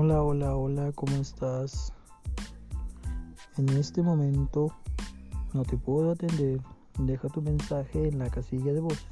Hola, hola, hola, ¿cómo estás? En este momento no te puedo atender. Deja tu mensaje en la casilla de voz.